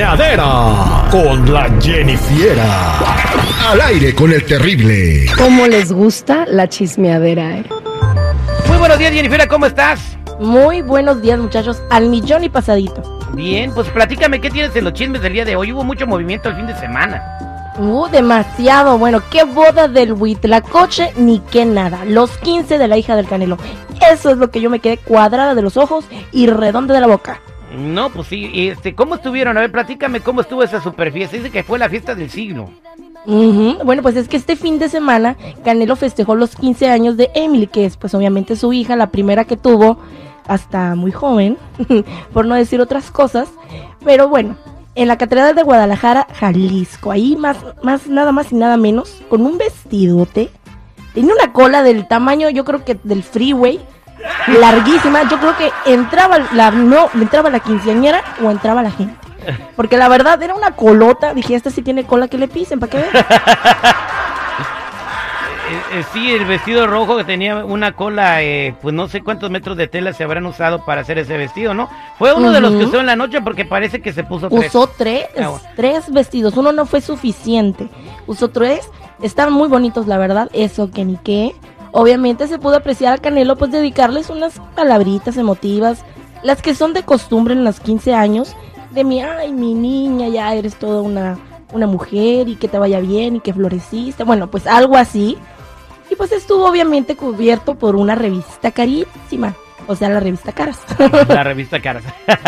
La chismeadera con la Jennifiera. Al aire con el terrible. ¿Cómo les gusta la chismeadera, eh? Muy buenos días, Jennifer, ¿cómo estás? Muy buenos días, muchachos. Al millón y pasadito. Bien, pues platícame, ¿qué tienes en los chismes del día de hoy? Hubo mucho movimiento el fin de semana. Uh, demasiado. Bueno, qué boda del Huitlacoche ni qué nada. Los 15 de la hija del Canelo. Eso es lo que yo me quedé cuadrada de los ojos y redonda de la boca. No, pues sí, este, ¿cómo estuvieron? A ver, platícame cómo estuvo esa super fiesta. Dice que fue la fiesta del siglo. Bueno, pues es que este fin de semana Canelo festejó los 15 años de Emily, que es pues obviamente su hija, la primera que tuvo, hasta muy joven, por no decir otras cosas. Pero bueno, en la Catedral de Guadalajara, Jalisco, ahí más, más, nada más y nada menos, con un vestidote. Tenía una cola del tamaño, yo creo que del freeway, larguísima. Yo creo que entraba la, no, entraba la quinceañera o entraba la gente. Porque la verdad era una colota. Dije, este sí tiene cola que le pisen, ¿para qué ver? Eh, eh, sí, el vestido rojo que tenía una cola, eh, pues no sé cuántos metros de tela se habrán usado para hacer ese vestido, ¿no? Fue uno de los que usó en la noche porque parece que se puso tres. Usó tres, Ah, bueno. tres vestidos. Uno no fue suficiente. Usó tres. Están muy bonitos, la verdad. Eso que ni qué. Obviamente se pudo apreciar a Canelo, pues dedicarles unas palabritas emotivas. Las que son de costumbre en los 15 años. De mi, ay, mi niña, ya eres toda una, una mujer y que te vaya bien y que floreciste. Bueno, pues algo así. Y pues estuvo obviamente cubierto por una revista carísima. O sea, la revista Caras. La revista Caras.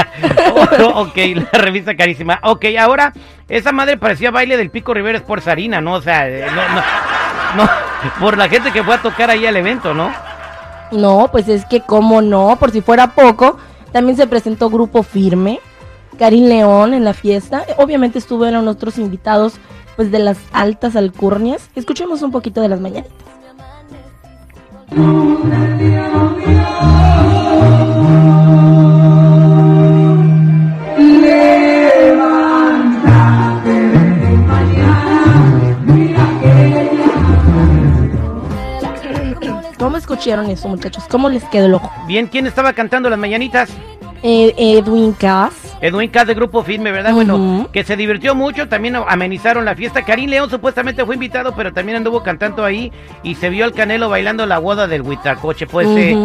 Oh, ok, la revista carísima. Ok, ahora, esa madre parecía baile del Pico Rivera Sports Arena, ¿no? O sea, eh, no, no, no, por la gente que fue a tocar ahí al evento, ¿no? No, pues es que cómo no, por si fuera poco, también se presentó Grupo Firme, Karim León en la fiesta, obviamente estuvieron otros invitados pues de las altas alcurnias. Escuchemos un poquito de las mañanitas. Escucharon eso, muchachos? ¿Cómo les quedó el ojo? Bien, ¿quién estaba cantando las mañanitas? Eh, Edwin Cass. Edwin Cass de Grupo Firme, ¿verdad? Bueno, que se divirtió mucho, también amenizaron la fiesta. Karim León supuestamente fue invitado, pero también anduvo cantando ahí y se vio al Canelo bailando la boda del Huitacoche. Pues, eh,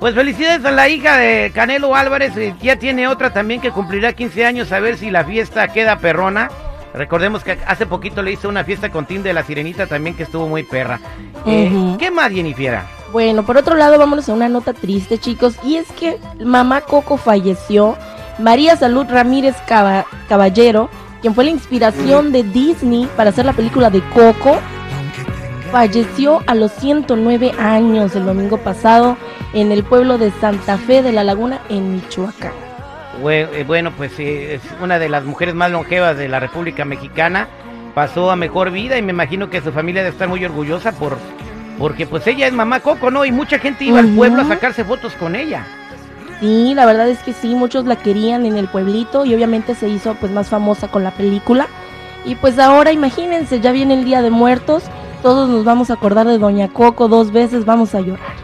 pues felicidades a la hija de Canelo Álvarez, eh, ya tiene otra también que cumplirá 15 años, a ver si la fiesta queda perrona. Recordemos que hace poquito le hizo una fiesta con Tim de la Sirenita también que estuvo muy perra. Eh. ¿Qué más, Jennifer? Bueno, por otro lado, vámonos a una nota triste, chicos, y es que mamá Coco falleció. María Salud Ramírez Caba- Caballero, quien fue la inspiración de Disney para hacer la película de Coco, falleció a los 109 años el domingo pasado en el pueblo de Santa Fe de la Laguna, en Michoacán. Eh, Bueno, pues eh, es una de las mujeres más longevas de la República Mexicana. Pasó a mejor vida y me imagino que su familia debe estar muy orgullosa por porque pues ella es mamá Coco, ¿no? Y mucha gente iba al pueblo a sacarse fotos con ella. Sí, la verdad es que sí, muchos la querían en el pueblito y obviamente se hizo pues más famosa con la película. Y pues ahora imagínense, ya viene el Día de Muertos, todos nos vamos a acordar de Doña Coco dos veces, vamos a llorar.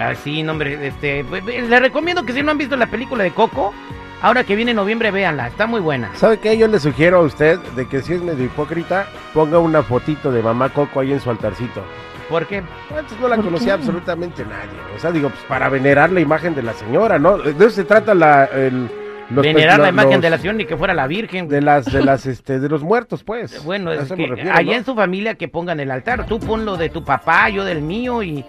Ah, sí, no, hombre, este, pues, eh, les recomiendo que si no han visto la película de Coco, ahora que viene noviembre véanla, está muy buena. ¿Sabe qué? Yo le sugiero a usted de que si es medio hipócrita, ponga una fotito de mamá Coco ahí en su altarcito. ¿Por qué? Antes no la ¿Por conocía qué? absolutamente nadie. O sea, digo, pues para venerar la imagen de la señora, ¿no? De eso se trata la, el, los- Venerar la los- imagen los- de la señora ni que fuera la Virgen. de las de las este de los muertos, pues. Bueno, es que refiero, allá ¿no? en su familia que pongan el altar. Tú pon lo de tu papá, yo del mío y,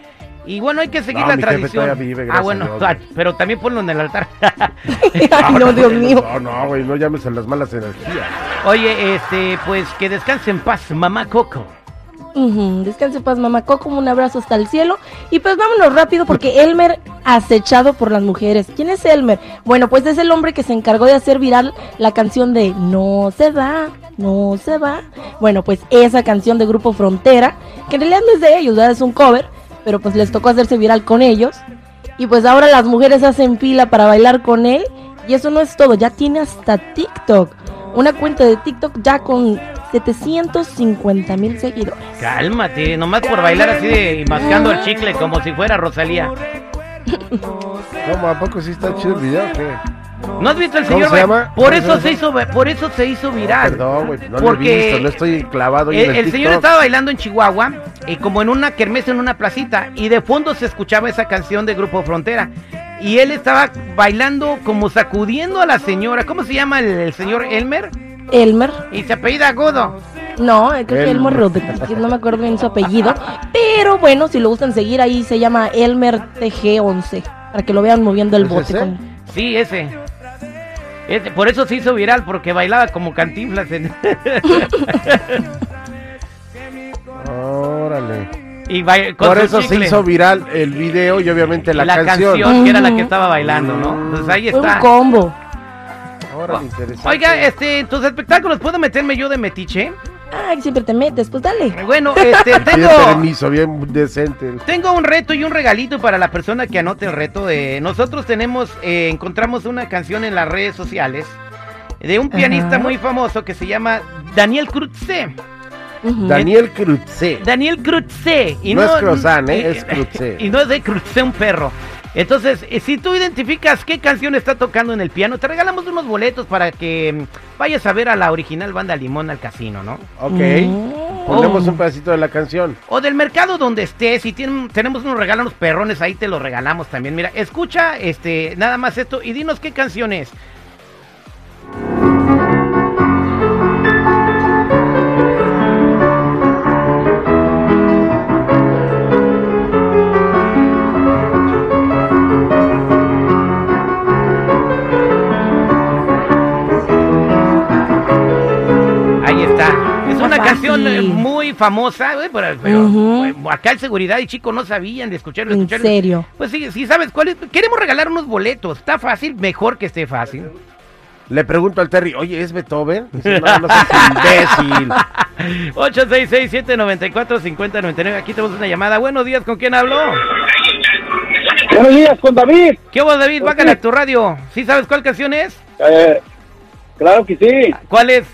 y bueno, hay que seguir No, la tradición. vive, ah, bueno, a Dios, güey. pero también ponlo en el altar. Ay, no, Dios mío. No, no, güey, no llames a las malas energías. Oye, este, pues que descanse en paz, mamá Coco. Descanse paz, mamá Coco, un abrazo hasta el cielo. Y pues vámonos rápido porque Elmer acechado por las mujeres. ¿Quién es Elmer? Bueno, pues es el hombre que se encargó de hacer viral la canción de No se va, no se va. Bueno, pues esa canción de Grupo Frontera, que en realidad no es de ellos, ¿verdad? es un cover, pero pues les tocó hacerse viral con ellos. Y pues ahora las mujeres hacen fila para bailar con él. Y eso no es todo, ya tiene hasta TikTok. Una cuenta de TikTok ya con 750 mil seguidores. Cálmate, nomás por bailar así de mascando el chicle como si fuera Rosalía. ¿Cómo? ¿A poco sí está chido el video qué? ¿No has visto el ¿Cómo señor? se llama? Por ¿Cómo eso se se hizo, por eso se hizo viral. Perdón, güey, no lo he visto, no estoy clavado el, en el, el señor estaba bailando en Chihuahua, eh, como en una kermés en una placita, y de fondo se escuchaba esa canción de Grupo Frontera. Y él estaba bailando como sacudiendo a la señora. ¿Cómo se llama el, el señor Elmer? Elmer. Y se apellida Godo. No, eh, creo que Elmer. Elmer Rodríguez, no me acuerdo bien su apellido. Pero bueno, si lo gustan seguir, ahí se llama Elmer TG11. Para que lo vean moviendo el ¿Es bote. ese? con- Sí, ese. Ese, Por eso se hizo viral, porque bailaba como cantinflas. en- Órale. y Por eso se hizo viral el video y obviamente la, la, canción. canción. que era la que estaba bailando, ¿no? Entonces ahí Fue un está. combo. Órale, interesante. Oiga, este, tus espectáculos, ¿puedo meterme yo de metiche? Ay, siempre te metes, pues dale. Bueno, este, tengo, permiso, bien decente. tengo un reto y un regalito para la persona que anote el reto. Eh, nosotros tenemos, eh, encontramos una canción en las redes sociales de un pianista Ajá. muy famoso que se llama Daniel Crutze. Daniel Cruzé. Daniel Crutze. Y No es croissant, ¿eh? Es Crutze. Y no es de Crutze un perro. Entonces, eh, si tú identificas qué canción está tocando en el piano, te regalamos unos boletos para que mm, vayas a ver a la original banda Limón al casino, ¿no? Ok. Mm. Ponemos un pedacito de la canción. O del mercado donde estés, si tienen, tenemos unos regalos unos perrones, ahí te los regalamos también. Mira, escucha este nada más esto y dinos qué canción es. Canción muy famosa, güey, pero, eh, acá el seguridad y chico no sabían de escucharlo. En escucharlo. serio. Pues sí, sí sabes cuál es. Queremos regalar unos boletos. Está fácil, mejor que esté fácil. Le pregunto al Terry, oye, ¿es Beethoven? Dice, no, no seas imbécil. 866-794-5099. Aquí tenemos una llamada. Buenos días, ¿con quién hablo? Buenos días, con David. ¿Qué hubo, David? Bájale a tu radio. ¿Sí sabes cuál canción es? Eh, claro que sí. ¿Cuál es?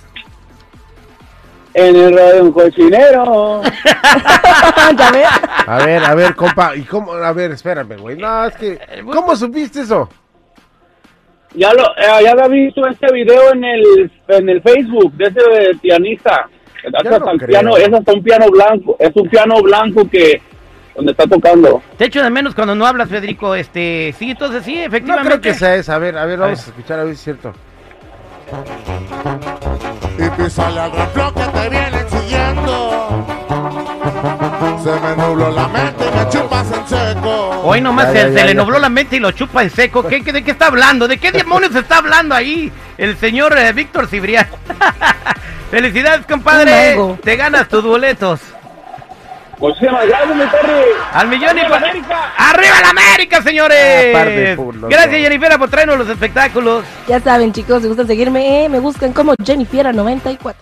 En el radio un cochinero. ya ves. A ver, a ver, compa, ¿y cómo? A ver, espérame, güey. No, es que, ¿cómo supiste eso? Ya lo, eh, ya había visto este video en el, en el Facebook de ese pianista. Es no hasta creo. piano, es hasta un piano blanco. Es un piano blanco que donde está tocando. Te echo de menos cuando no hablas, Federico. Este, sí, entonces sí, No efectivamente. creo que sea esa. A ver, a ver, vamos A a escuchar a ver si es cierto. Y písale al reflo que te vienen siguiendo. Se me nubló la mente y me chupas en seco. Hoy nomás Ya, se, ya, se ya, le nubló la mente y lo chupa en seco. ¿Qué, qué- de qué está hablando? ¿De qué demonios está hablando ahí el señor eh, Víctor Cibrián? Felicidades, compadre. Te ganas tus boletos. Muchísimas gracias, mi Terry. Al millón y ¡Arriba pa- la América! ¡Arriba la América, señores! Ah, Gracias, no. Jennifer, por traernos los espectáculos. Ya saben, chicos, si gustan seguirme, eh, me buscan como Jennifiera94.